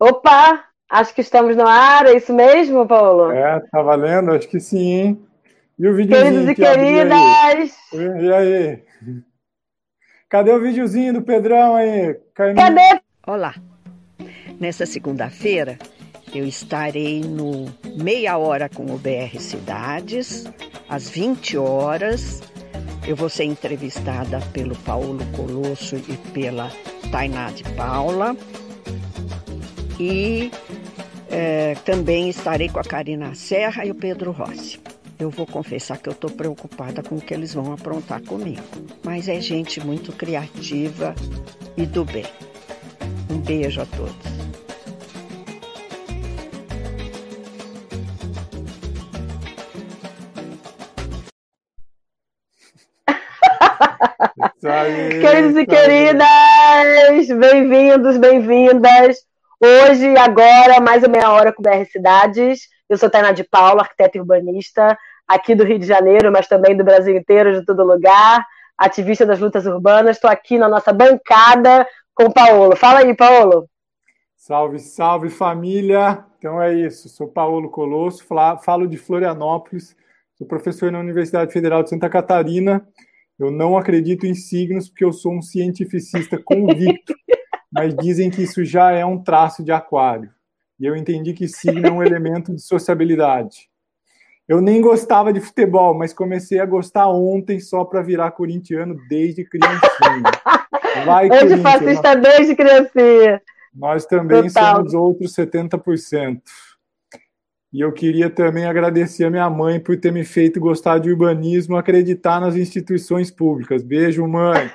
Opa! Acho que estamos no ar, é isso mesmo, Paulo? É, tá valendo? Acho que sim, hein? E o videozinho Queridos e queridas! Aí? E aí? Cadê o videozinho do Pedrão aí? Cadê? Olá! Nessa segunda-feira, eu estarei no Meia Hora com o BR Cidades, às 20 horas. Eu vou ser entrevistada pelo Paulo Colosso e pela Tainá de Paula. E é, também estarei com a Karina Serra e o Pedro Rossi. Eu vou confessar que eu estou preocupada com o que eles vão aprontar comigo. Mas é gente muito criativa e do bem. Um beijo a todos. Queridos e queridas, bem-vindos, bem-vindas. Hoje, agora, mais uma meia hora com BR Cidades. Eu sou Tainá de Paula, arquiteta urbanista, aqui do Rio de Janeiro, mas também do Brasil inteiro, de todo lugar, ativista das lutas urbanas. Estou aqui na nossa bancada com o Paulo. Fala aí, Paulo. Salve, salve família! Então é isso, sou Paulo Colosso, falo de Florianópolis, sou professor na Universidade Federal de Santa Catarina. Eu não acredito em signos porque eu sou um cientificista convicto mas dizem que isso já é um traço de aquário. E eu entendi que signo é um elemento de sociabilidade. Eu nem gostava de futebol, mas comecei a gostar ontem só para virar corintiano desde criancinha. Vai, Hoje fascista desde criancinha. Nós também Total. somos outros 70%. E eu queria também agradecer a minha mãe por ter me feito gostar de urbanismo, acreditar nas instituições públicas. Beijo, mãe.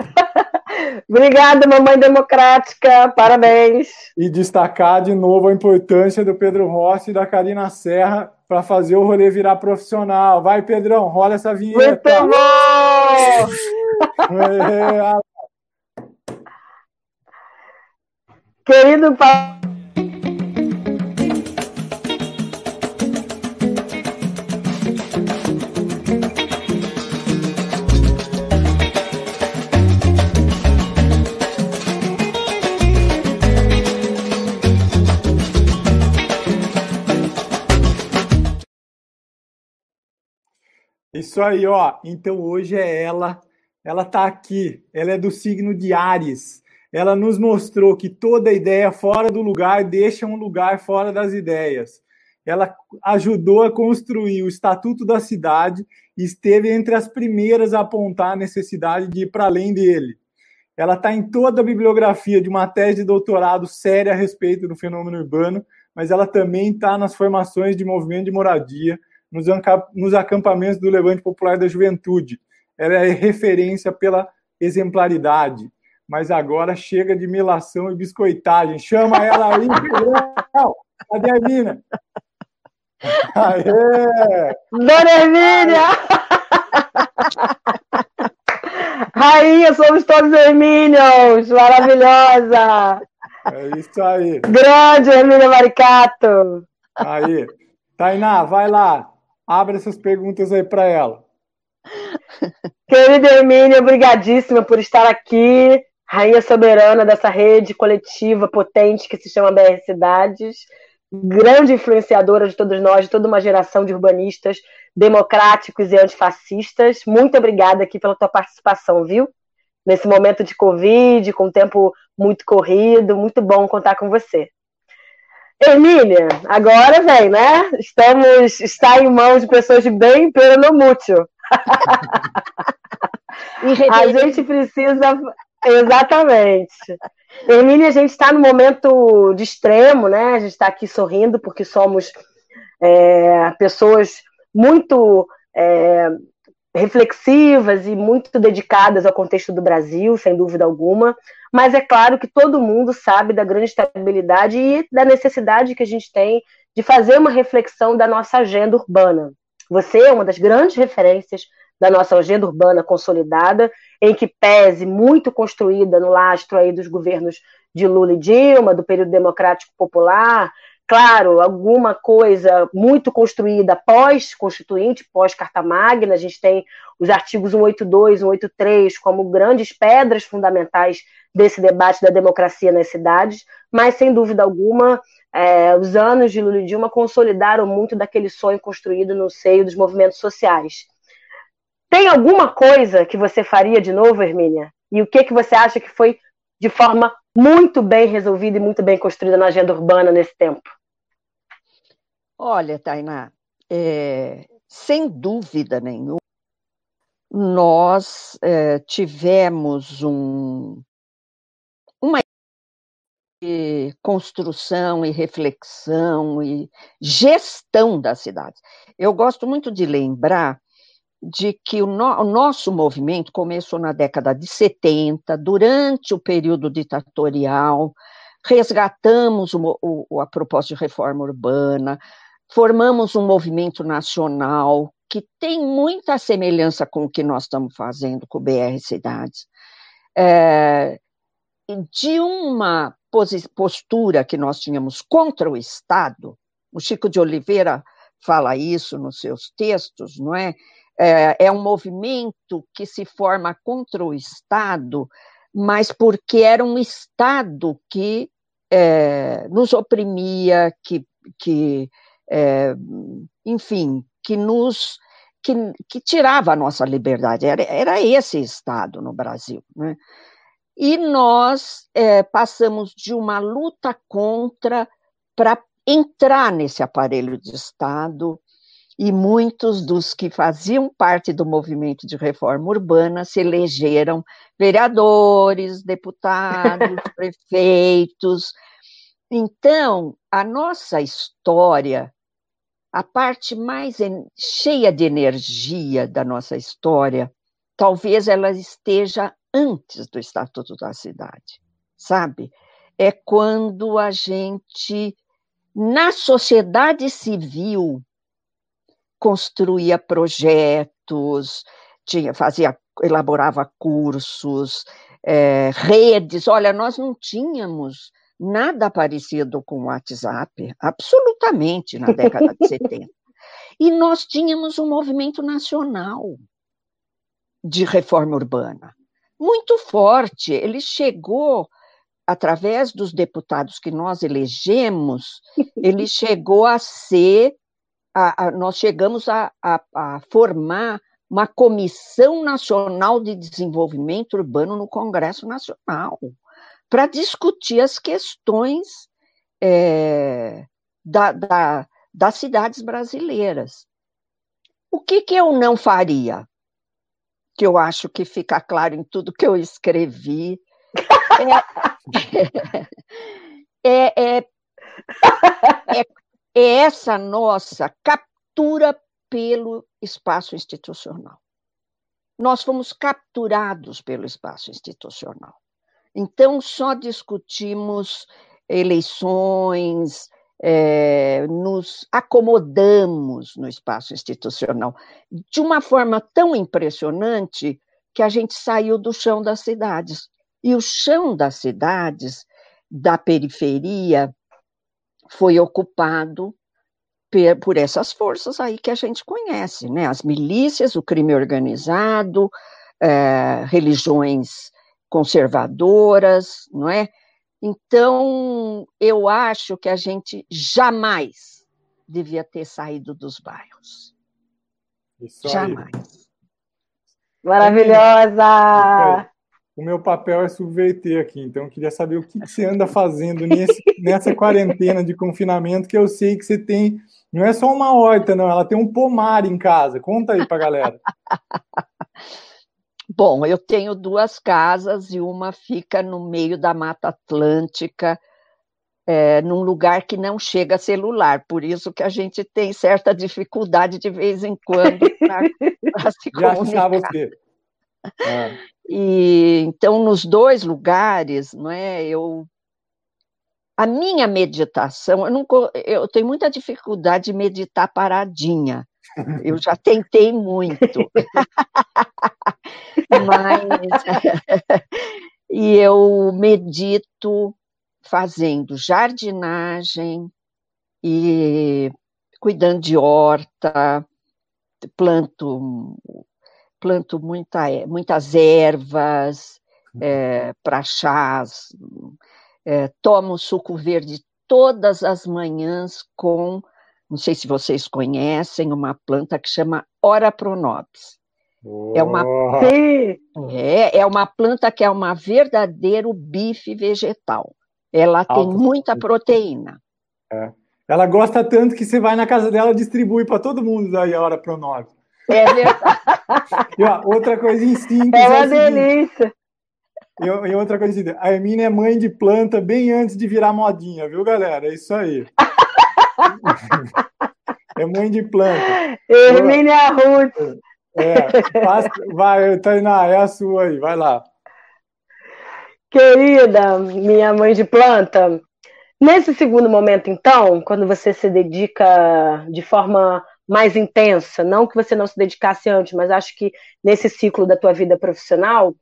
Obrigada, mamãe democrática, parabéns. E destacar de novo a importância do Pedro Rossi e da Karina Serra para fazer o rolê virar profissional. Vai, Pedrão, rola essa vinheta. Muito bom! é, Querido Paulo. Isso aí, ó. Então hoje é ela. Ela tá aqui. Ela é do signo de Ares. Ela nos mostrou que toda ideia fora do lugar deixa um lugar fora das ideias. Ela ajudou a construir o Estatuto da Cidade e esteve entre as primeiras a apontar a necessidade de ir para além dele. Ela está em toda a bibliografia de uma tese de doutorado séria a respeito do fenômeno urbano, mas ela também está nas formações de movimento de moradia, nos acampamentos do Levante Popular da Juventude. Ela é referência pela exemplaridade. Mas agora chega de melação e biscoitagem. Chama ela aí, Cadê a mina? Aê! Dona Hermínia! Rainha, somos todos Hermínios! Maravilhosa! É isso aí. Grande Hermínia Maricato! Aí. Tainá, vai lá. Abre essas perguntas aí para ela. Querida Hermínia, obrigadíssima por estar aqui, rainha soberana dessa rede coletiva potente que se chama BR Cidades, grande influenciadora de todos nós, de toda uma geração de urbanistas democráticos e antifascistas. Muito obrigada aqui pela tua participação, viu? Nesse momento de Covid, com o tempo muito corrido, muito bom contar com você. Emília, agora vem, né? Estamos, está em mãos de pessoas de bem, pero no mútil. a gente precisa. Exatamente. Emília, a gente está no momento de extremo, né? A gente está aqui sorrindo porque somos é, pessoas muito é, reflexivas e muito dedicadas ao contexto do Brasil, sem dúvida alguma. Mas é claro que todo mundo sabe da grande estabilidade e da necessidade que a gente tem de fazer uma reflexão da nossa agenda urbana. Você é uma das grandes referências da nossa agenda urbana consolidada, em que pese muito construída no lastro aí dos governos de Lula e Dilma, do período democrático popular, claro, alguma coisa muito construída pós-constituinte, pós-Carta Magna, a gente tem os artigos 182, 183 como grandes pedras fundamentais desse debate da democracia nas cidades, mas sem dúvida alguma, é, os anos de Lula e Dilma consolidaram muito daquele sonho construído no seio dos movimentos sociais. Tem alguma coisa que você faria de novo, Hermínia? E o que, que você acha que foi de forma muito bem resolvida e muito bem construída na agenda urbana nesse tempo? Olha, Tainá, é, sem dúvida nenhuma, nós é, tivemos um, uma construção e reflexão e gestão das cidades. Eu gosto muito de lembrar de que o, no, o, nosso movimento começou na década de 70, durante o período ditatorial, resgatamos o, o, a proposta de reforma urbana, formamos um movimento nacional que tem muita semelhança com o que nós estamos fazendo com o BR Cidades. É, de uma postura que nós tínhamos contra o Estado, o Chico de Oliveira fala isso nos seus textos, não é? É, é um movimento que se forma contra o Estado, mas porque era um Estado que é, nos oprimia, que, que é, enfim, que nos que, que, tirava a nossa liberdade. Era, era esse Estado no Brasil. Né? E nós é, passamos de uma luta contra para entrar nesse aparelho de Estado, e muitos dos que faziam parte do movimento de reforma urbana se elegeram vereadores, deputados, prefeitos. Então, a nossa história, a parte mais cheia de energia da nossa história, talvez ela esteja antes do Estatuto da Cidade, sabe? É quando a gente, na sociedade civil, construía projetos, tinha, fazia, elaborava cursos, é, redes. Olha, nós não tínhamos nada parecido com o WhatsApp, absolutamente, na década de 70. E nós tínhamos um movimento nacional de reforma urbana, muito forte. Ele chegou, através dos deputados que nós elegemos, ele chegou a ser a, a, nós chegamos a, a, formar uma Comissão Nacional de Desenvolvimento Urbano no Congresso Nacional, para discutir as questões é, da, da, das cidades brasileiras. O que, que eu não faria? Que eu acho que fica claro em tudo que eu escrevi. É, é, é, é é essa nossa captura pelo espaço institucional. Nós fomos capturados pelo espaço institucional. Então, só discutimos eleições, é, nos acomodamos no espaço institucional de uma forma tão impressionante que a gente saiu do chão das cidades. E o chão das cidades, da periferia, foi ocupado por essas forças aí que a gente conhece, né? As milícias, o crime organizado, é, religiões conservadoras, não é? Então, eu acho que a gente jamais devia ter saído dos bairros. Isso jamais. Maravilhosa! O meu papel é subverter aqui, então eu queria saber o que, você anda fazendo nesse, nessa quarentena de confinamento, que eu sei que você tem, não é só uma horta, não, ela tem um pomar em casa. Conta aí pra galera. Bom, eu tenho duas casas e uma fica no meio da Mata Atlântica, é, num lugar que não chega celular, por isso que a gente tem certa dificuldade de vez em quando para se Já comunicar. você. Ah. E então nos dois lugares, não é? Eu a minha meditação, eu, não, eu tenho muita dificuldade de meditar paradinha. Eu já tentei muito. Mas e eu medito fazendo jardinagem, e cuidando de horta, planto, planto muita, muitas ervas é, para chás, é, tomo suco verde todas as manhãs com, não sei se vocês conhecem, uma planta que chama Ora Pronobis. Oh. É uma, é, é uma planta que é uma verdadeiro bife vegetal. Ela Alto. tem muita proteína. É. Ela gosta tanto que você vai na casa dela e distribui para todo mundo daí a hora pronove. É verdade. e, ó, outra coisa simples. É uma é delícia. E, e, outra coisa. A Hermínia é mãe de planta bem antes de virar modinha, viu, galera? É isso aí. é mãe de planta. Hermínia Ruth. É, passa, vai, Tainá, é a sua aí, vai lá. Querida, minha mãe de planta, nesse segundo momento, então, quando você se dedica de forma mais intensa, não que você não se dedicasse antes, mas acho que nesse ciclo da tua vida profissional,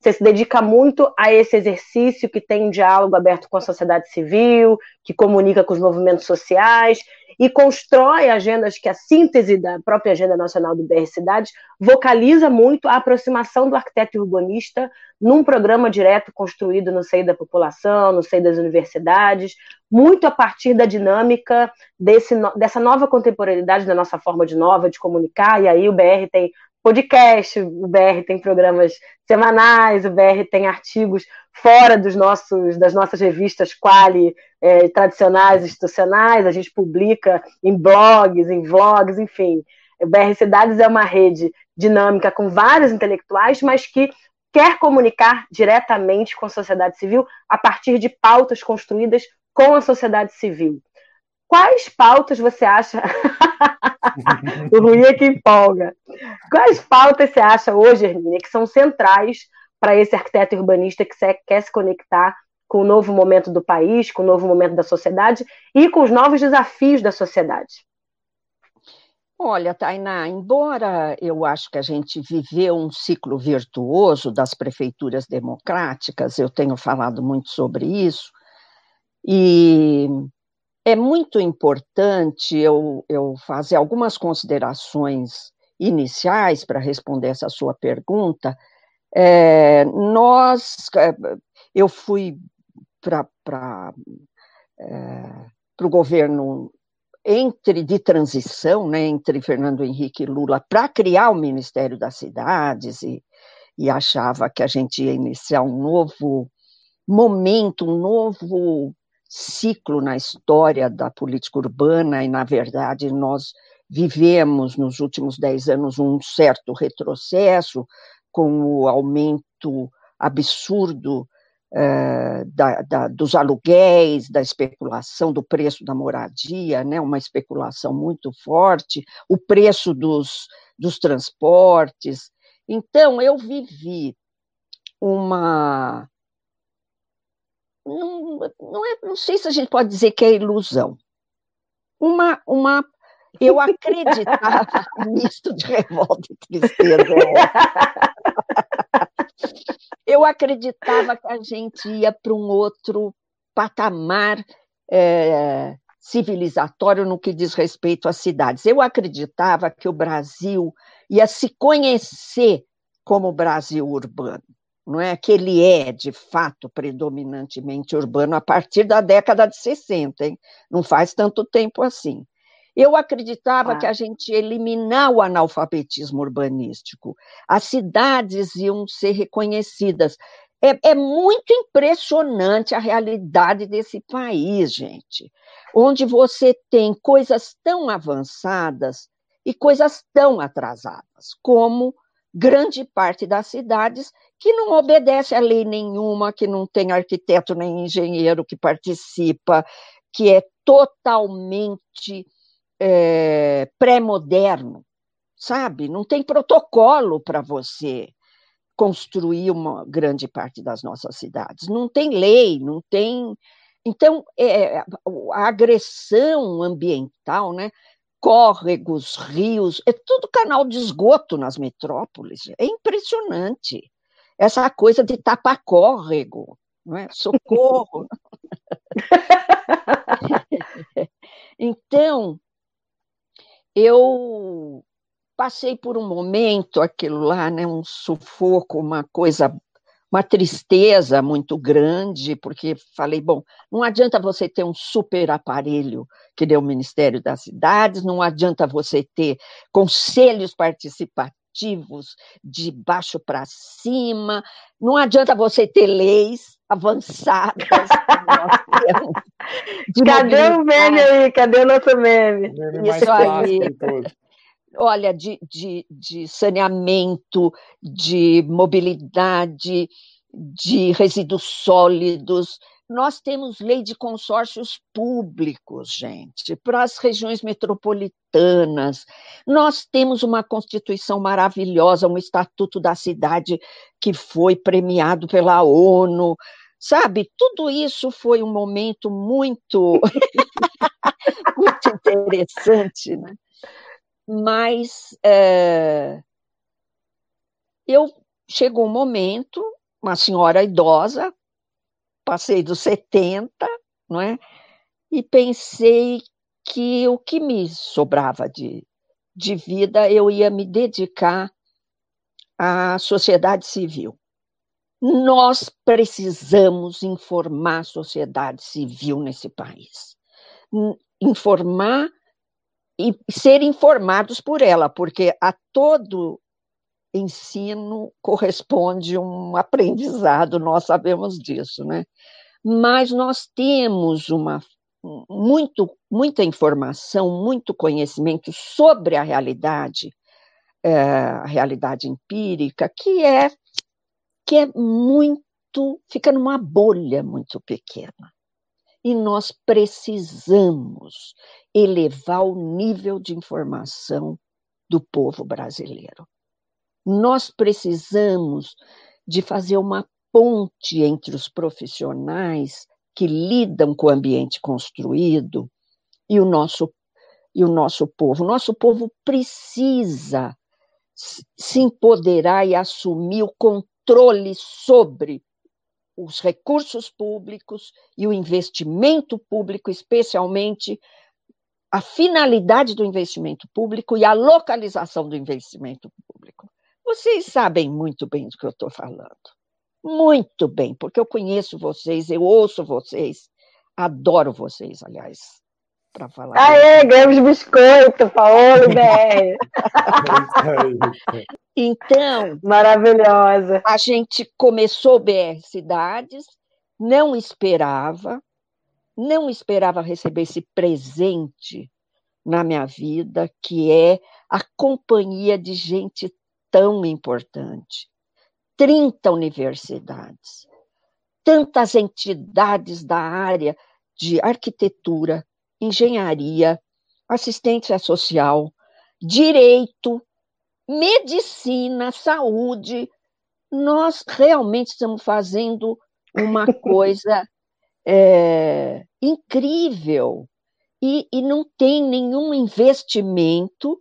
você se dedica muito a esse exercício que tem um diálogo aberto com a sociedade civil, que comunica com os movimentos sociais e constrói agendas que a síntese da própria Agenda Nacional do BR Cidades vocaliza muito a aproximação do arquiteto urbanista num programa direto construído no seio da população, no seio das universidades, muito a partir da dinâmica desse, dessa nova contemporaneidade da nossa forma de nova de comunicar, e aí o BR tem podcast, o BR tem programas semanais, o BR tem artigos fora dos nossos, das nossas revistas quali é, tradicionais, institucionais, a gente publica em blogs, em vlogs, enfim. O BR Cidades é uma rede dinâmica com vários intelectuais, mas que quer comunicar diretamente com a sociedade civil a partir de pautas construídas com a sociedade civil. Quais pautas você acha? o ruim é que empolga. Quais pautas você acha hoje, Hermínia, que são centrais para esse arquiteto urbanista que quer se conectar com o novo momento do país, com o novo momento da sociedade e com os novos desafios da sociedade? Olha, Tainá, embora eu acho que a gente viveu um ciclo virtuoso das prefeituras democráticas, eu tenho falado muito sobre isso, e é muito importante eu, eu fazer algumas considerações iniciais para responder essa sua pergunta. É, nós, é, eu fui para é, o governo entre de transição, né, entre Fernando Henrique e Lula, para criar o Ministério das Cidades e, e achava que a gente ia iniciar um novo momento, um novo ciclo na história da política urbana, e, na verdade, nós vivemos nos últimos dez anos um certo retrocesso, com o aumento absurdo eh, da, da, dos aluguéis, da especulação do preço da moradia, né, uma especulação muito forte, o preço dos, dos transportes. Então, eu vivi uma não, não, é, não sei se a gente pode dizer que é ilusão. Uma, uma eu acreditava nisso de revolta e tristeza. Eu acreditava que a gente ia para um outro patamar é, civilizatório no que diz respeito às cidades. Eu acreditava que o Brasil ia se conhecer como Brasil urbano não é que ele é, de fato, predominantemente urbano a partir da década de 60, hein? não faz tanto tempo assim. Eu acreditava ah. que a gente ia eliminar o analfabetismo urbanístico, as cidades iam ser reconhecidas. É, é muito impressionante a realidade desse país, gente, onde você tem coisas tão avançadas e coisas tão atrasadas, como grande parte das cidades que não obedece a lei nenhuma, que não tem arquiteto nem engenheiro que participa, que é totalmente é, pré-moderno, sabe? Não tem protocolo para você construir uma grande parte das nossas cidades. Não tem lei, não tem. Então, é, a agressão ambiental, né? córregos, rios, é tudo canal de esgoto nas metrópoles. É impressionante. Essa coisa de tapar córrego, não é? socorro. então, eu passei por um momento, aquilo lá, né, um sufoco, uma coisa, uma tristeza muito grande, porque falei, bom, não adianta você ter um super aparelho que deu o Ministério das Cidades, não adianta você ter conselhos participativos de baixo para cima, não adianta você ter leis avançadas. Cadê o meme aí? Cadê o nosso meme? meme Isso aí olha, de, de, de saneamento, de mobilidade, de resíduos sólidos. Nós temos lei de consórcios públicos, gente, para as regiões metropolitanas. Nós temos uma Constituição maravilhosa, um Estatuto da Cidade que foi premiado pela ONU. Sabe, tudo isso foi um momento muito, muito interessante, né? mas é, eu chegou um momento, uma senhora idosa, passei dos 70, não é? E pensei que o que me sobrava de, de vida eu ia me dedicar à sociedade civil. Nós precisamos informar a sociedade civil nesse país. Informar e ser informados por ela, porque a todo ensino corresponde um aprendizado, nós sabemos disso, né? Mas nós temos uma muito muita informação, muito conhecimento sobre a realidade, é, a realidade empírica, que é que é muito fica numa bolha muito pequena e nós precisamos elevar o nível de informação do povo brasileiro. Nós precisamos de fazer uma ponte entre os profissionais que lidam com o ambiente construído e o nosso e o nosso povo. Nosso povo precisa se empoderar e assumir o controle sobre os recursos públicos e o investimento público, especialmente a finalidade do investimento público e a localização do investimento público. Vocês sabem muito bem do que eu estou falando. Muito bem, porque eu conheço vocês, eu ouço vocês, adoro vocês, aliás, para falar. Aê, ganhamos biscoito, Paulo BR. Então, maravilhosa. A gente começou o BR Cidades, não esperava, não esperava receber esse presente na minha vida, que é a companhia de gente tão importante. 30 universidades, tantas entidades da área de arquitetura, engenharia, assistência social, direito, medicina, saúde, nós realmente estamos fazendo uma coisa é, incrível e, e não tem nenhum investimento,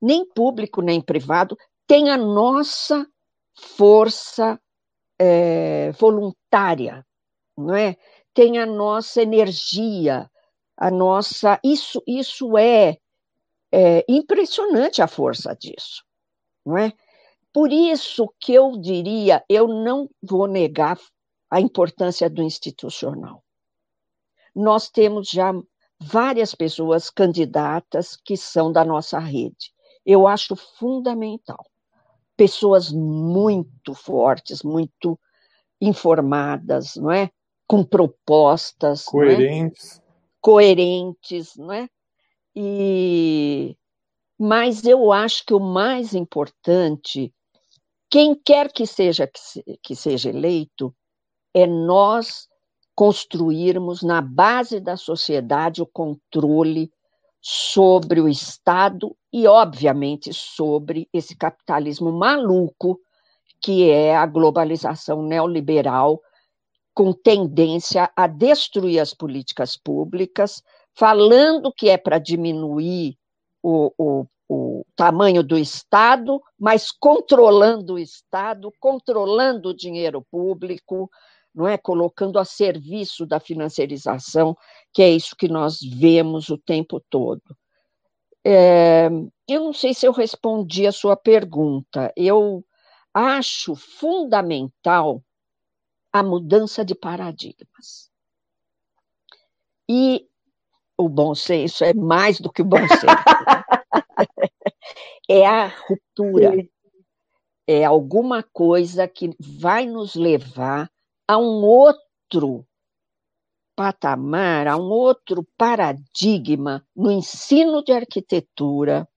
nem público nem privado, tem a nossa força é, voluntária, não é? Tem a nossa energia, a nossa. Isso, isso é, é impressionante a força disso não é? Por isso que eu diria, eu não vou negar a importância do institucional. Nós temos já várias pessoas candidatas que são da nossa rede. Eu acho fundamental. Pessoas muito fortes, muito informadas, não é? Com propostas, coerentes, não é? coerentes, não é? E mas eu acho que o mais importante, quem quer que seja que seja eleito, é nós construirmos na base da sociedade o controle sobre o Estado e, obviamente, sobre esse capitalismo maluco que é a globalização neoliberal, com tendência a destruir as políticas públicas, falando que é para diminuir o, o, o tamanho do Estado, mas controlando o Estado, controlando o dinheiro público, não é? Colocando a serviço da financiarização, que é isso que nós vemos o tempo todo. É, eu não sei se eu respondi a sua pergunta. Eu acho fundamental a mudança de paradigmas. E o bom senso é mais do que o bom senso. é a ruptura. Sim. É alguma coisa que vai nos levar a um outro patamar, a um outro paradigma no ensino de arquitetura,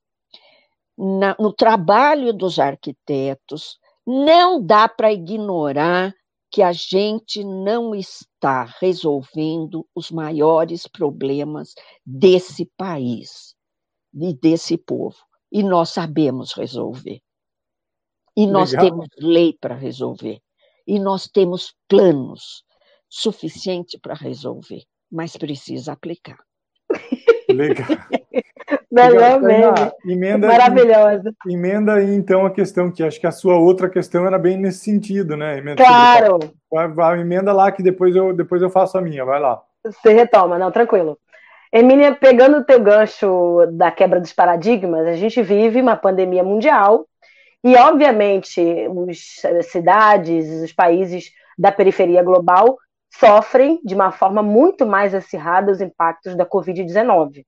na, no trabalho dos arquitetos. Não dá para ignorar que a gente não está resolvendo os maiores problemas desse país e desse povo. E nós sabemos resolver. E nós Legal. temos lei para resolver. E nós temos planos suficiente para resolver, mas precisa aplicar. Legal. Melhor mesmo. Emenda, Maravilhosa. Emenda aí, então, a questão, que acho que a sua outra questão era bem nesse sentido, né? Emenda, claro. Vai, vai, emenda lá que depois eu, depois eu faço a minha, vai lá. Você retoma, não, tranquilo. Emília, pegando o teu gancho da quebra dos paradigmas, a gente vive uma pandemia mundial e, obviamente, as cidades, os países da periferia global sofrem de uma forma muito mais acirrada os impactos da Covid-19.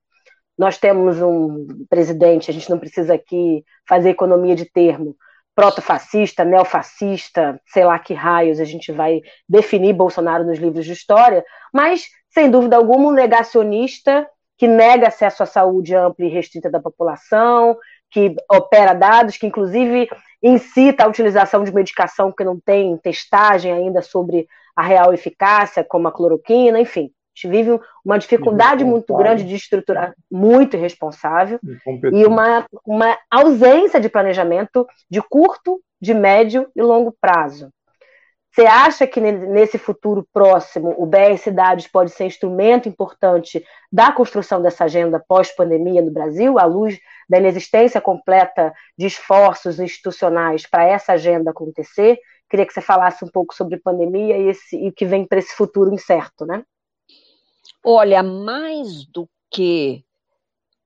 Nós temos um presidente, a gente não precisa aqui fazer economia de termo, protofascista, neofascista, sei lá que raios a gente vai definir Bolsonaro nos livros de história, mas, sem dúvida alguma, um negacionista que nega acesso à saúde ampla e restrita da população, que opera dados, que inclusive incita a utilização de medicação que não tem testagem ainda sobre a real eficácia, como a cloroquina, enfim. A gente vive uma dificuldade muito grande de estruturar, muito irresponsável, e uma, uma ausência de planejamento de curto, de médio e longo prazo. Você acha que nesse futuro próximo o BR Cidades pode ser instrumento importante da construção dessa agenda pós-pandemia no Brasil, à luz da inexistência completa de esforços institucionais para essa agenda acontecer? Queria que você falasse um pouco sobre pandemia e, esse, e o que vem para esse futuro incerto, né? Olha, mais do que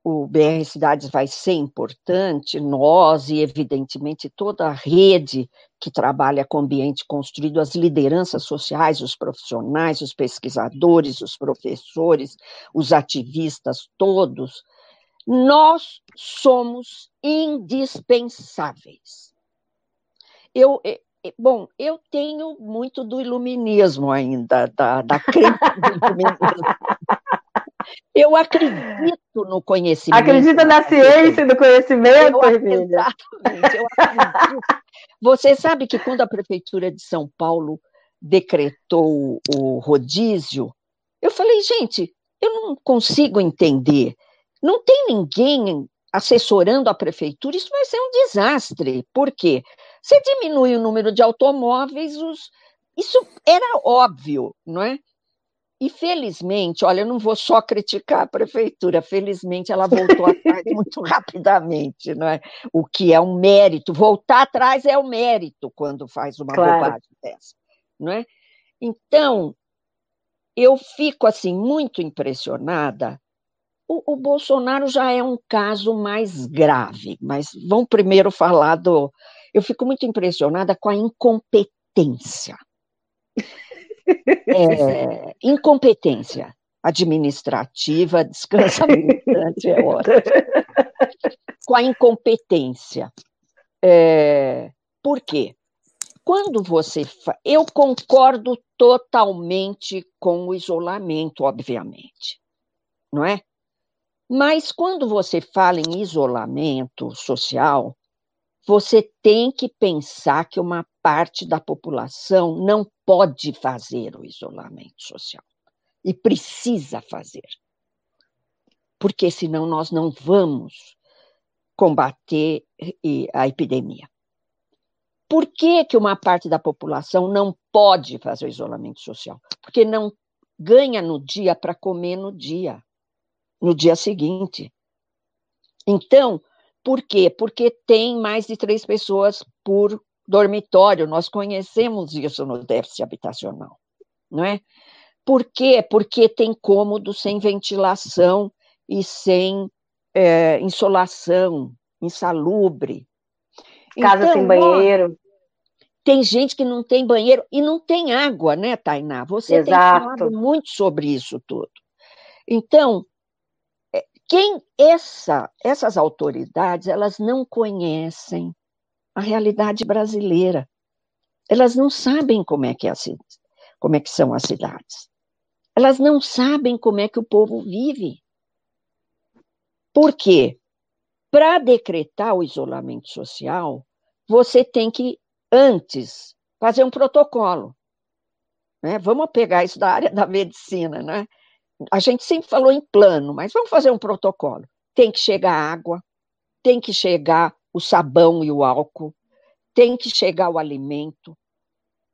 o BR Cidades vai ser importante, nós e, evidentemente, toda a rede que trabalha com ambiente construído, as lideranças sociais, os profissionais, os pesquisadores, os professores, os ativistas, todos, nós somos indispensáveis. Eu, Bom, eu tenho muito do iluminismo ainda, da, da crença do iluminismo. Eu acredito no conhecimento. Acredita na ciência e no conhecimento, eu, Exatamente, eu acredito. Você sabe que quando a Prefeitura de São Paulo decretou o rodízio, eu falei, gente, eu não consigo entender. Não tem ninguém assessorando a prefeitura, isso vai ser um desastre. Por quê? Você diminui o número de automóveis, os... isso era óbvio, não é? E felizmente, olha, eu não vou só criticar a prefeitura, felizmente ela voltou atrás muito rapidamente, não é? O que é um mérito, voltar atrás é o um mérito quando faz uma claro. bobagem dessa, não é? Então, eu fico assim muito impressionada. O, o, Bolsonaro já é um caso mais grave, mas vamos primeiro falar do. Eu fico muito impressionada com a incompetência é, incompetência administrativa, descansa é ótimo. Com a incompetência. É, por quê? Quando você. Fa... Eu concordo totalmente com o isolamento, obviamente, não é? Mas quando você fala em isolamento social, você tem que pensar que uma parte da população não pode fazer o isolamento social e precisa fazer. Porque senão nós não vamos combater a epidemia. Por que, que uma parte da população não pode fazer o isolamento social? Porque não ganha no dia para comer no dia, no dia seguinte. Então, por quê? Porque tem mais de três pessoas por dormitório. Nós conhecemos isso no déficit habitacional. não é? Por quê? Porque tem cômodo sem ventilação e sem é, insolação, insalubre. Casa então, sem banheiro. Tem gente que não tem banheiro e não tem água, né, Tainá? Você Exato. tem falado muito sobre isso tudo. Então, quem essa, essas autoridades, elas não conhecem a realidade brasileira. Elas não sabem como é que, é como é que são as cidades. Elas não sabem como é que o povo vive. Por quê? Para decretar o isolamento social, você tem que, antes, fazer um protocolo. Né? Vamos pegar isso da área da medicina, né? A gente sempre falou em plano, mas vamos fazer um protocolo. Tem que chegar água, tem que chegar o sabão e o álcool, tem que chegar o alimento,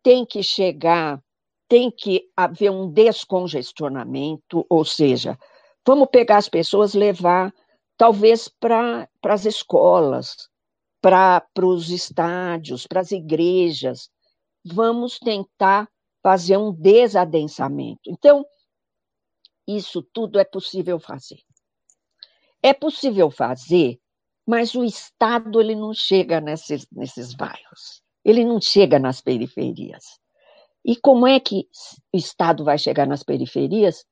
tem que chegar, tem que haver um descongestionamento, ou seja, vamos pegar as pessoas, levar talvez para as escolas, para os estádios, para as igrejas. Vamos tentar fazer um desadensamento. Então, isso tudo é possível fazer. É possível fazer, mas o Estado ele não chega nesses, nesses bairros, ele não chega nas periferias. E como é que o Estado vai chegar nas periferias?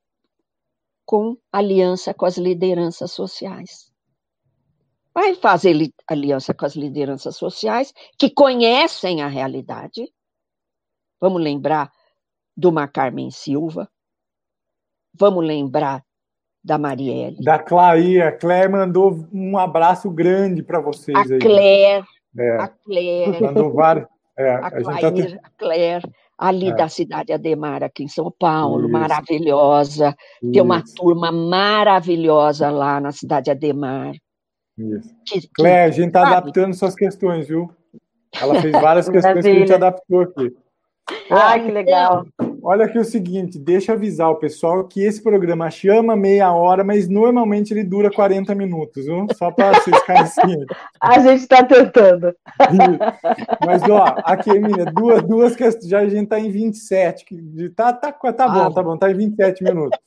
Com aliança com as lideranças sociais. Vai fazer aliança com as lideranças sociais que conhecem a realidade. Vamos lembrar do Carmen Silva, Vamos lembrar da Marielle. Da Claire. A Claire mandou um abraço grande para vocês. A aí. Claire. É. A Claire. Mandou vários. É, a, a, Claire, tá... a Claire, ali é. da cidade Ademar, aqui em São Paulo, Isso. maravilhosa. Isso. Tem uma turma maravilhosa lá na cidade Ademar. Isso. Que, Claire, a gente está adaptando suas questões, viu? Ela fez várias questões que a gente adaptou aqui. Ai, que legal. Olha aqui o seguinte, deixa eu avisar o pessoal que esse programa chama meia hora, mas normalmente ele dura 40 minutos, viu? Só para vocês ficarem cientes. A gente está tentando. Mas, ó, aqui, menina, duas, duas questões, já a gente está em 27, tá, tá, tá bom, ah. tá bom, tá em 27 minutos.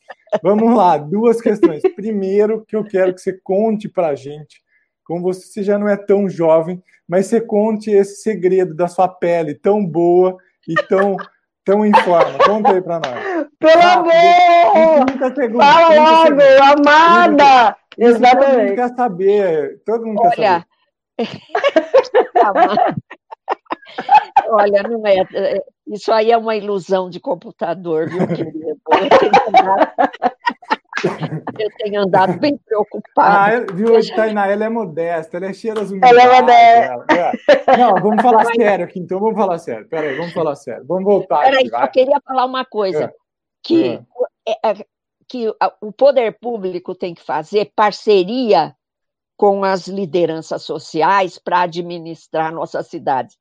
Vamos lá, duas questões. Primeiro, que eu quero que você conte para a gente, como você já não é tão jovem, mas você conte esse segredo da sua pele tão boa e tão então informa, conta aí para nós. Pelo amor! Fala logo, amada! Exatamente. Todo mundo quer saber, todo mundo Olha... quer saber. Olha, não é, é. Isso aí é uma ilusão de computador, viu, querido? Eu tenho andado bem preocupada. Ah, viu, hoje Tainá, ela é modesta, ela é cheia das Ela é modesta. É. Não, vamos falar sério aqui, então vamos falar sério. Peraí, vamos falar sério. Vamos voltar. Peraí, eu queria falar uma coisa. É. Que, é. é que o poder público tem que fazer parceria com as lideranças sociais para administrar nossas cidades.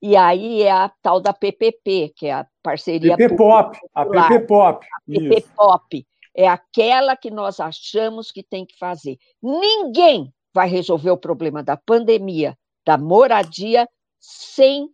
E aí é a tal da PPP, que é a parceria PP-POP, a PP-POP. A PP-POP é aquela que nós achamos que tem que fazer. Ninguém vai resolver o problema da pandemia, da moradia, sem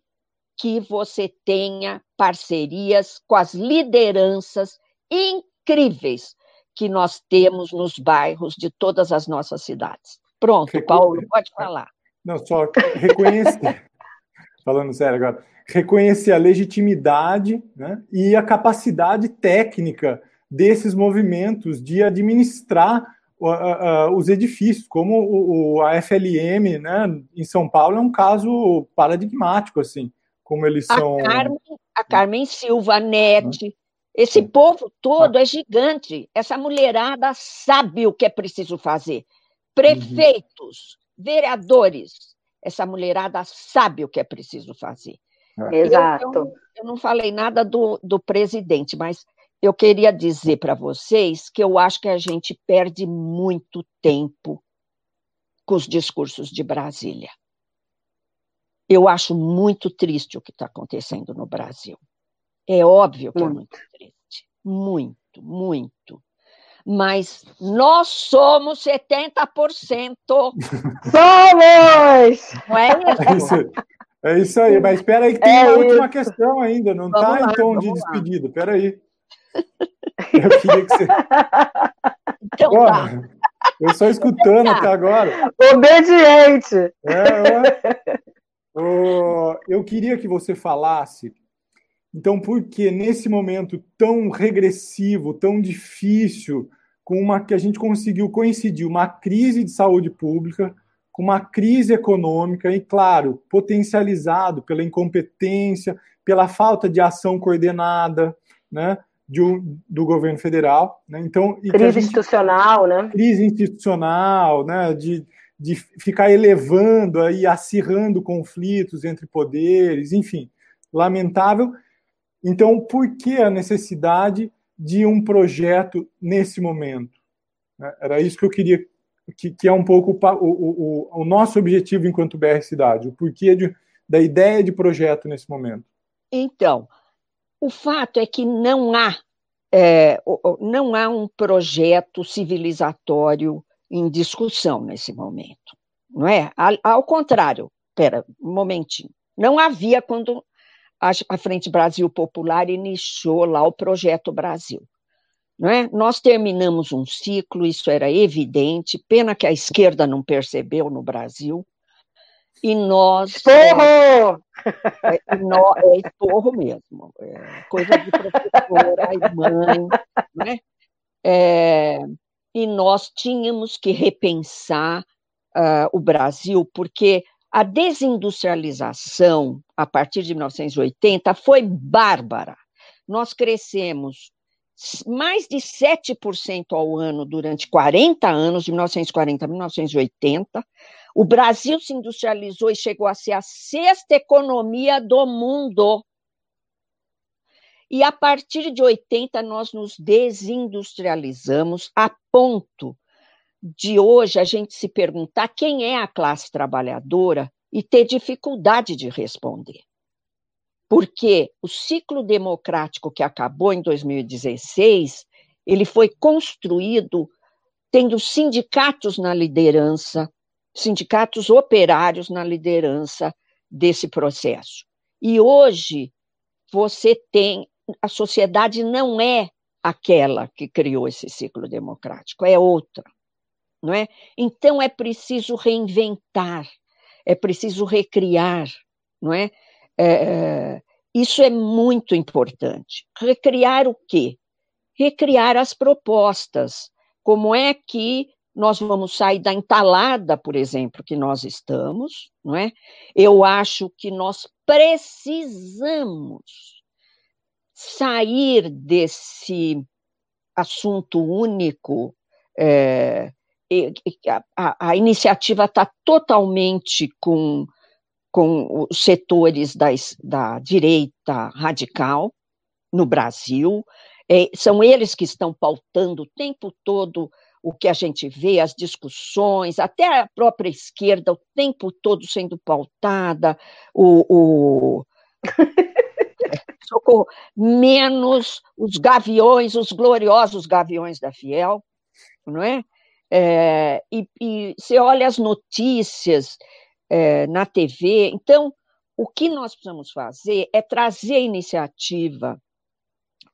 que você tenha parcerias com as lideranças incríveis que nós temos nos bairros de todas as nossas cidades. Pronto, Reconhe... Paulo, pode falar. Não, só reconhecer, falando sério agora, reconhecer a legitimidade né, e a capacidade técnica desses movimentos de administrar uh, uh, os edifícios, como o, o, a FLM né, em São Paulo é um caso paradigmático, assim, como eles são. A Carmen, a Carmen Silva, a NET, esse povo todo é gigante. Essa mulherada sabe o que é preciso fazer. Prefeitos, uhum. vereadores, essa mulherada sabe o que é preciso fazer. É. Exato. Eu, eu, eu, não falei nada do, do presidente, mas eu queria dizer para vocês que eu acho que a gente perde muito tempo com os discursos de Brasília. Eu acho muito triste o que está acontecendo no Brasil. É óbvio que muito. é muito triste. Muito, muito. Mas nós somos 70%. Somos! Não é isso? É isso aí, mas espera aí que tem é uma isso. última questão ainda, não está em tom de despedida, espera aí. Eu queria que você. Então tá. Eu só escutando tá. até agora. Obediente. É, eu queria que você falasse. Então, por que nesse momento tão regressivo, tão difícil, com uma que a gente conseguiu coincidir uma crise de saúde pública com uma crise econômica e, claro, potencializado pela incompetência, pela falta de ação coordenada, né? Um, do governo federal, né? Então crise gente, institucional, né? Crise institucional, né? De, de ficar elevando aí, acirrando conflitos entre poderes, enfim, lamentável. Então, por que a necessidade de um projeto nesse momento? Né? Era isso que eu queria, que, que é um pouco o, o, o, nosso objetivo enquanto BR Cidade, o porquê de, da ideia de projeto nesse momento. Então, o fato é que não há, é, não há um projeto civilizatório em discussão nesse momento, não é? Ao contrário, espera um momentinho, não havia quando a Frente Brasil Popular iniciou lá o Projeto Brasil. Não é? Nós terminamos um ciclo, isso era evidente, pena que a esquerda não percebeu no Brasil, e nós. Esporro! É, é, é esporro mesmo. É coisa de professora e mãe. Né? É, e nós tínhamos que repensar uh, o Brasil, porque a desindustrialização, a partir de 1980, foi bárbara. Nós crescemos mais de 7% ao ano durante 40 anos, de 1940 a 1980. O Brasil se industrializou e chegou a ser a sexta economia do mundo. E a partir de 80 nós nos desindustrializamos a ponto de hoje a gente se perguntar quem é a classe trabalhadora e ter dificuldade de responder. Porque o ciclo democrático que acabou em 2016, ele foi construído tendo sindicatos na liderança, sindicatos operários na liderança desse processo. E hoje você tem a sociedade não é aquela que criou esse ciclo democrático, é outra, não é? Então é preciso reinventar, é preciso recriar, não é? É, isso é muito importante. Recriar o quê? Recriar as propostas. Como é que nós vamos sair da entalada, por exemplo, que nós estamos, não é? Eu acho que nós precisamos sair desse assunto único. É, a, a, iniciativa está totalmente com, com os setores da, da direita radical no Brasil. É, são eles que estão pautando o tempo todo o que a gente vê, as discussões, até a própria esquerda o tempo todo sendo pautada, o, o socorro, menos os gaviões, os gloriosos gaviões da Fiel, não é? é e, e você olha as notícias é, na TV, então o que nós precisamos fazer é trazer a iniciativa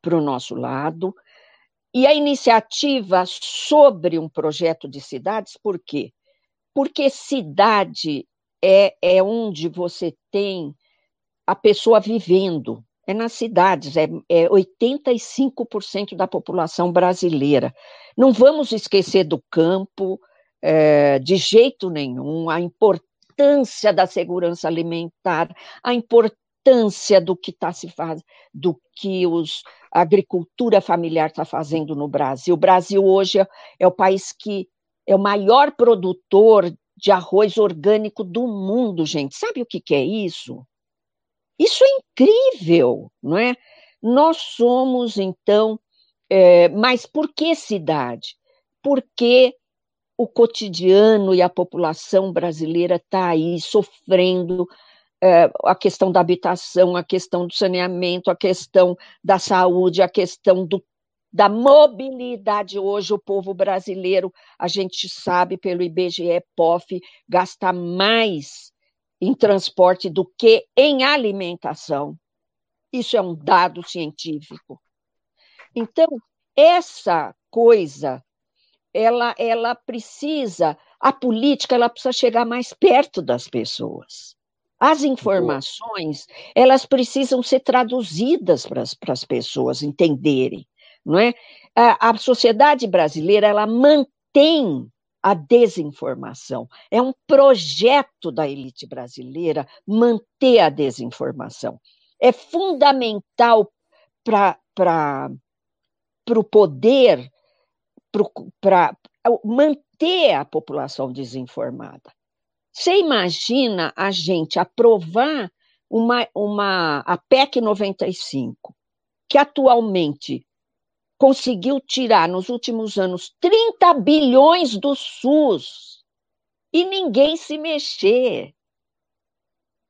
para o nosso lado, e a iniciativa sobre um projeto de cidades, por quê? Porque cidade é, é onde você tem a pessoa vivendo, é nas cidades, é, é 85% da população brasileira. Não vamos esquecer do campo, é, de jeito nenhum, a importância da segurança alimentar, a importância do que está se fazendo, do que os, a agricultura familiar está fazendo no Brasil. O Brasil hoje é, é o país que é o maior produtor de arroz orgânico do mundo, gente. Sabe o que, que é isso? Isso é incrível, não é? Nós somos, então, é, mas por que cidade? Porque o cotidiano e a população brasileira está aí sofrendo é, a questão da habitação, a questão do saneamento, a questão da saúde, a questão do, da mobilidade. Hoje, o povo brasileiro, a gente sabe pelo IBGE, POF, gasta mais em transporte do que em alimentação. Isso é um dado científico. Então, essa coisa, ela, ela precisa, a política, ela precisa chegar mais perto das pessoas. As informações, elas precisam ser traduzidas para as pessoas entenderem, não é? A, a sociedade brasileira, ela mantém a desinformação. É um projeto da elite brasileira manter a desinformação. É fundamental para o poder, para manter a população desinformada. Você imagina a gente aprovar uma, uma, a PEC 95, que atualmente conseguiu tirar nos últimos anos 30 bilhões do SUS e ninguém se mexer.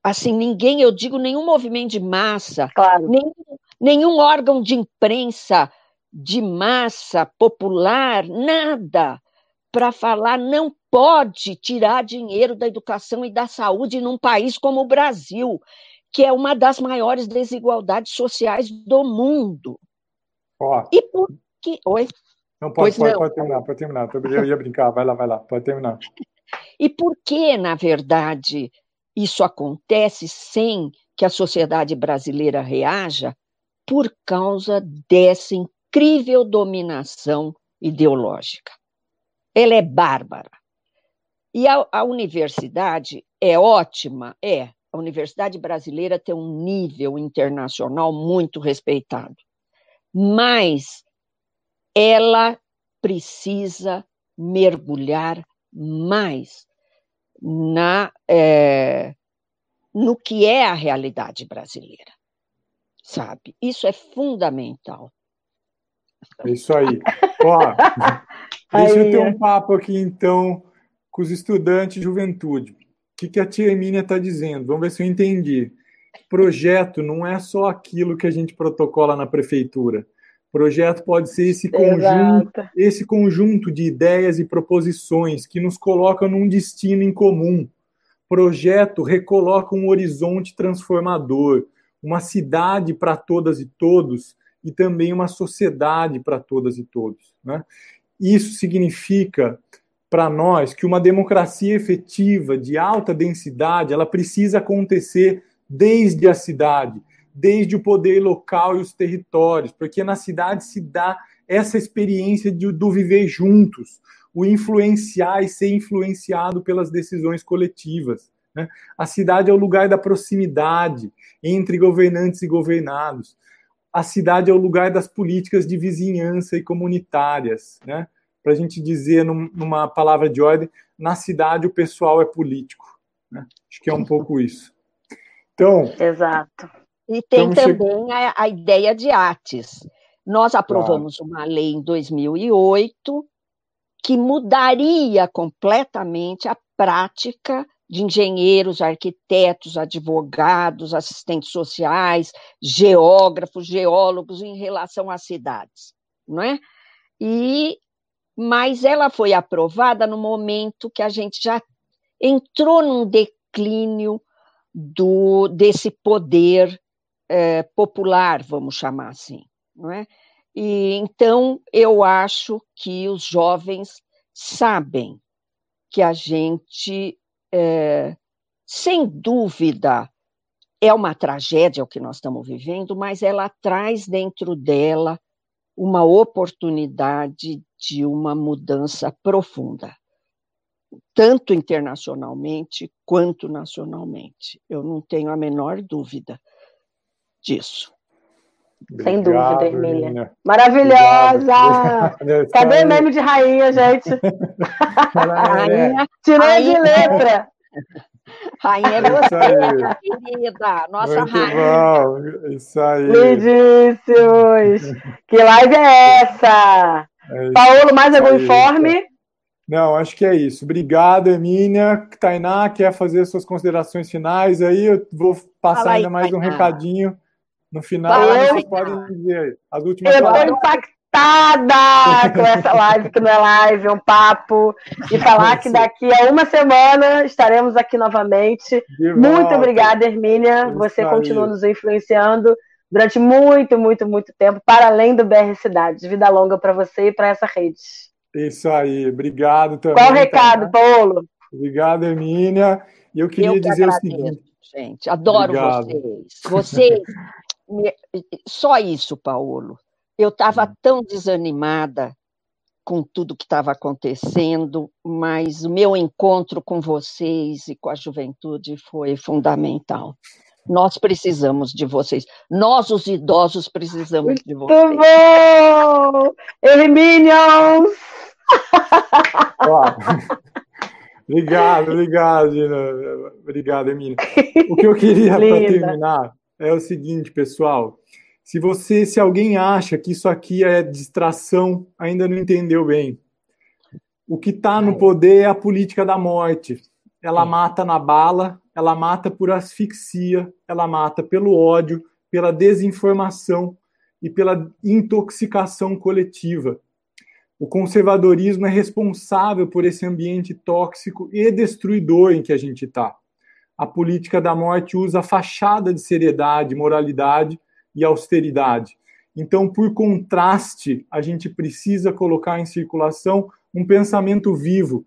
Assim, ninguém, eu digo, nenhum movimento de massa, claro. nenhum, nenhum órgão de imprensa de massa popular, nada para falar não pode tirar dinheiro da educação e da saúde num país como o Brasil, que é uma das maiores desigualdades sociais do mundo. Ó. E por que. Oi? Não, pode, pode, não. pode terminar, pode terminar. Eu ia brincar, vai lá, vai lá, pode terminar. E por que, na verdade, isso acontece sem que a sociedade brasileira reaja? Por causa dessa incrível dominação ideológica. Ela é bárbara. E a, a universidade é ótima? É. A universidade brasileira tem um nível internacional muito respeitado mas ela precisa mergulhar mais na, é, no que é a realidade brasileira, sabe? Isso é fundamental. É isso aí. Ó, deixa eu ter um papo aqui, então, com os estudantes de juventude. O que, que a tia Emília está dizendo? Vamos ver se eu entendi. Projeto não é só aquilo que a gente protocola na prefeitura. Projeto pode ser esse conjunto, esse conjunto de ideias e proposições que nos colocam num destino em comum. Projeto recoloca um horizonte transformador, uma cidade para todas e todos e também uma sociedade para todas e todos. Né? Isso significa para nós que uma democracia efetiva de alta densidade ela precisa acontecer desde a cidade, desde o poder local e os territórios, porque na cidade se dá essa experiência de, do viver juntos, o influenciar e ser influenciado pelas decisões coletivas. Né? A cidade é o lugar da proximidade entre governantes e governados. A cidade é o lugar das políticas de vizinhança e comunitárias. Né? Para a gente dizer num, numa palavra de ordem, na cidade o pessoal é político. Né? Acho que é um pouco isso. Então. Exato. E tem também a, a, ideia de ATES. Nós aprovamos claro. uma lei em 2008 que mudaria completamente a prática de engenheiros, arquitetos, advogados, assistentes sociais, geógrafos, geólogos em relação às cidades, não é? E mas ela foi aprovada no momento que a gente já entrou num declínio do, desse poder é, popular, vamos chamar assim, não é? E então eu acho que os jovens sabem que a gente, é, sem dúvida, é uma tragédia o que nós estamos vivendo, mas ela traz dentro dela uma oportunidade de uma mudança profunda tanto internacionalmente quanto nacionalmente. Eu não tenho a menor dúvida disso. Sem dúvida, Emília. Maravilhosa! Obrigado. Cadê o meme de rainha, gente? rainha, Tirei de letra. Rainha é você, querida. Nossa Muito rainha. Bom. Isso aí. Lindíssimos. Que live é essa? É Paulo, mais algum informe? Não, acho que é isso. Obrigado, Emília. Tainá, quer fazer suas considerações finais aí? Eu vou passar aí, ainda mais Tainá. um recadinho no final. vocês podem dizer as últimas Eu estou impactada com essa live, que não é live, é um papo. E falar que daqui a uma semana estaremos aqui novamente. Muito obrigada, Hermínia. Você continua nos influenciando durante muito, muito, muito tempo, para além do BR Cidades. Vida longa para você e para essa rede. Isso aí, obrigado também. Qual o recado, Paulo? Obrigado, Emília. E eu queria eu que dizer agradeço, o seguinte. Gente, adoro obrigado. vocês. Vocês, só isso, Paulo. Eu estava hum. tão desanimada com tudo que estava acontecendo, mas o meu encontro com vocês e com a juventude foi fundamental. Nós precisamos de vocês. Nós, os idosos, precisamos de vocês. Muito bom! Herminions! obrigado, obrigado, Gina. Obrigado, Emília. O que eu queria para terminar é o seguinte, pessoal. Se você, se alguém acha que isso aqui é distração, ainda não entendeu bem. O que está no poder é a política da morte. Ela mata na bala, ela mata por asfixia, ela mata pelo ódio, pela desinformação e pela intoxicação coletiva. O conservadorismo é responsável por esse ambiente tóxico e destruidor em que a gente está. A política da morte usa a fachada de seriedade, moralidade e austeridade. Então, por contraste, a gente precisa colocar em circulação um pensamento vivo,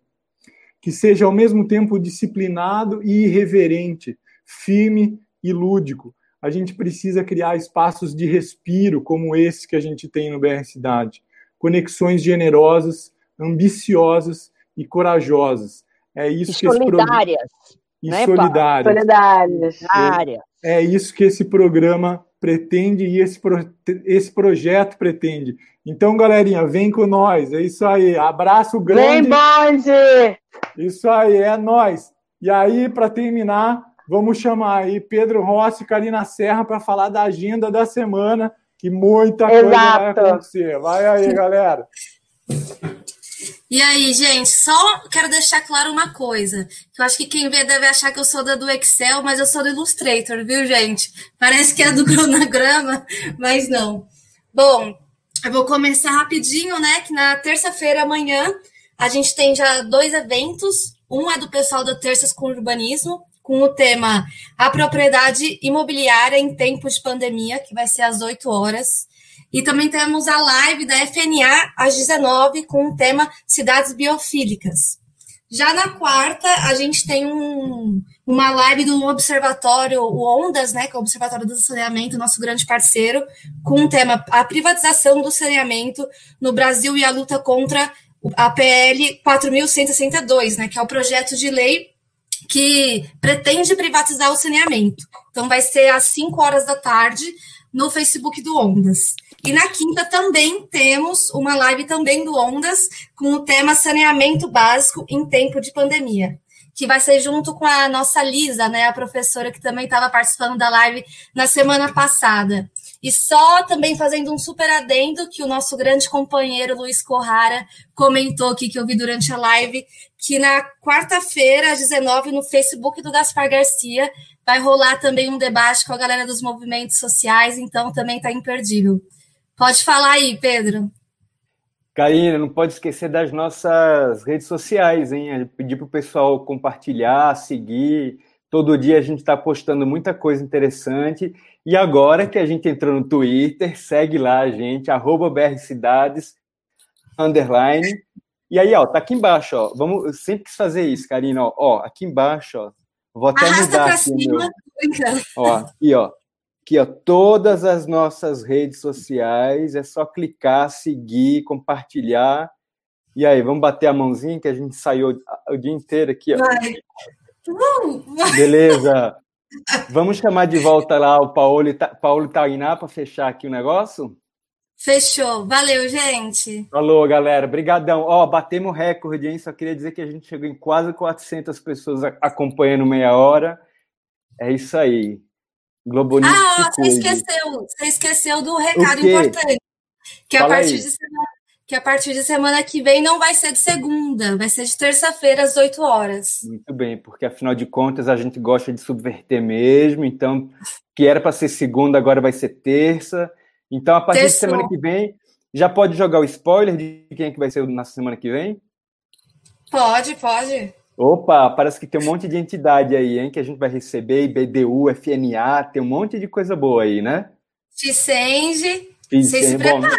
que seja ao mesmo tempo disciplinado e irreverente, firme e lúdico. A gente precisa criar espaços de respiro como esse que a gente tem no BR Cidade. Conexões generosas, ambiciosas e corajosas. É isso e que solidárias. Esse. E né, solidárias. Solidárias. É, é isso que esse programa pretende e esse, pro, esse projeto pretende. Então, galerinha, vem com nós. É isso aí. Abraço grande. Vem, Bonde! Isso aí, é nós. E aí, para terminar, vamos chamar aí Pedro Rossi e Karina Serra para falar da agenda da semana, que muita Exato. coisa vai acontecer. Vai aí, galera. E aí, gente, só quero deixar claro uma coisa. Eu acho que quem vê deve achar que eu sou da do Excel, mas eu sou do Illustrator, viu, gente? Parece que é do cronograma, mas não. Bom, eu vou começar rapidinho, né? Que na terça-feira, amanhã, a gente tem já dois eventos. Um é do pessoal da Terças com Urbanismo, com o tema A Propriedade Imobiliária em Tempo de Pandemia, que vai ser às 8 horas. E também temos a live da FNA às 19 com o tema Cidades Biofílicas. Já na quarta, a gente tem um, uma live do Observatório, Ondas, né, que é o Observatório do Saneamento, nosso grande parceiro, com o tema A Privatização do Saneamento no Brasil e a luta contra a PL 4162, né, que é o projeto de lei que pretende privatizar o saneamento. Então, vai ser às 5 horas da tarde no Facebook do Ondas. E na quinta também temos uma live também do Ondas com o tema saneamento básico em tempo de pandemia, que vai ser junto com a nossa Lisa, né, a professora que também estava participando da live na semana passada. E só também fazendo um super adendo que o nosso grande companheiro Luiz Corrara comentou aqui que eu vi durante a live, que na quarta-feira, às 19 no Facebook do Gaspar Garcia, vai rolar também um debate com a galera dos movimentos sociais, então também está imperdível. Pode falar aí, Pedro. Karina, não pode esquecer das nossas redes sociais, hein? Pedir para o pessoal compartilhar, seguir. Todo dia a gente está postando muita coisa interessante. E agora que a gente entrou no Twitter, segue lá a gente, arroba BRCidades, underline. E aí, ó, tá aqui embaixo, ó. Vamos, eu sempre quis fazer isso, Karina, ó. ó aqui embaixo, ó. Vou até Arrasta mudar aqui. Cima. Meu... Ó, aqui, ó aqui, ó, todas as nossas redes sociais, é só clicar, seguir, compartilhar. E aí, vamos bater a mãozinha que a gente saiu o dia inteiro aqui, ó. Vai. Beleza. Vamos chamar de volta lá o Paulo, Paulo Tainá para fechar aqui o negócio? Fechou. Valeu, gente. Falou, galera. Obrigadão. Ó, batemos recorde, hein? Só queria dizer que a gente chegou em quase 400 pessoas acompanhando meia hora. É isso aí. Globo News. Ah, você esqueceu, você esqueceu do recado importante. Que a, partir de semana, que a partir de semana que vem não vai ser de segunda, vai ser de terça-feira às 8 horas. Muito bem, porque afinal de contas a gente gosta de subverter mesmo, então que era para ser segunda, agora vai ser terça. Então, a partir Terçou. de semana que vem, já pode jogar o spoiler de quem é que vai ser na semana que vem? Pode, pode. Opa, parece que tem um monte de entidade aí, hein, que a gente vai receber, IBDU, FNA, tem um monte de coisa boa aí, né? Ficenge. Você se prepara.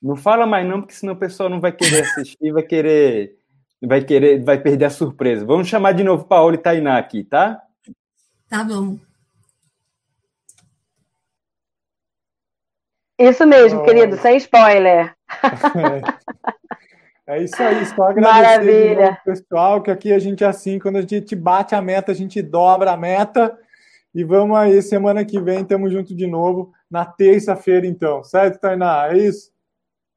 Não, não fala mais não, porque senão o pessoal não vai querer assistir, vai querer, vai querer, vai perder a surpresa. Vamos chamar de novo Paola e Tainá aqui, tá? Tá bom. Isso mesmo, oh. querido, sem spoiler. É. isso aí, só agradecer ao pessoal, que aqui a gente é assim, quando a gente bate a meta, a gente dobra a meta. E vamos aí, semana que vem, estamos junto de novo, na terça-feira, então. Certo, Tainá? É isso?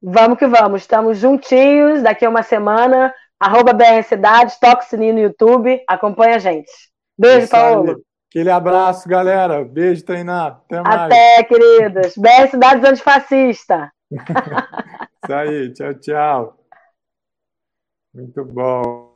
Vamos que vamos, estamos juntinhos, daqui a uma semana, arroba BR Cidades, toque sininho no YouTube, acompanha a gente. Beijo, Paulo. Aquele abraço, galera. Beijo, treinar. Até mais. Até, queridos. BR Cidades Antifascista. Isso aí. Tchau, tchau. Muito bom.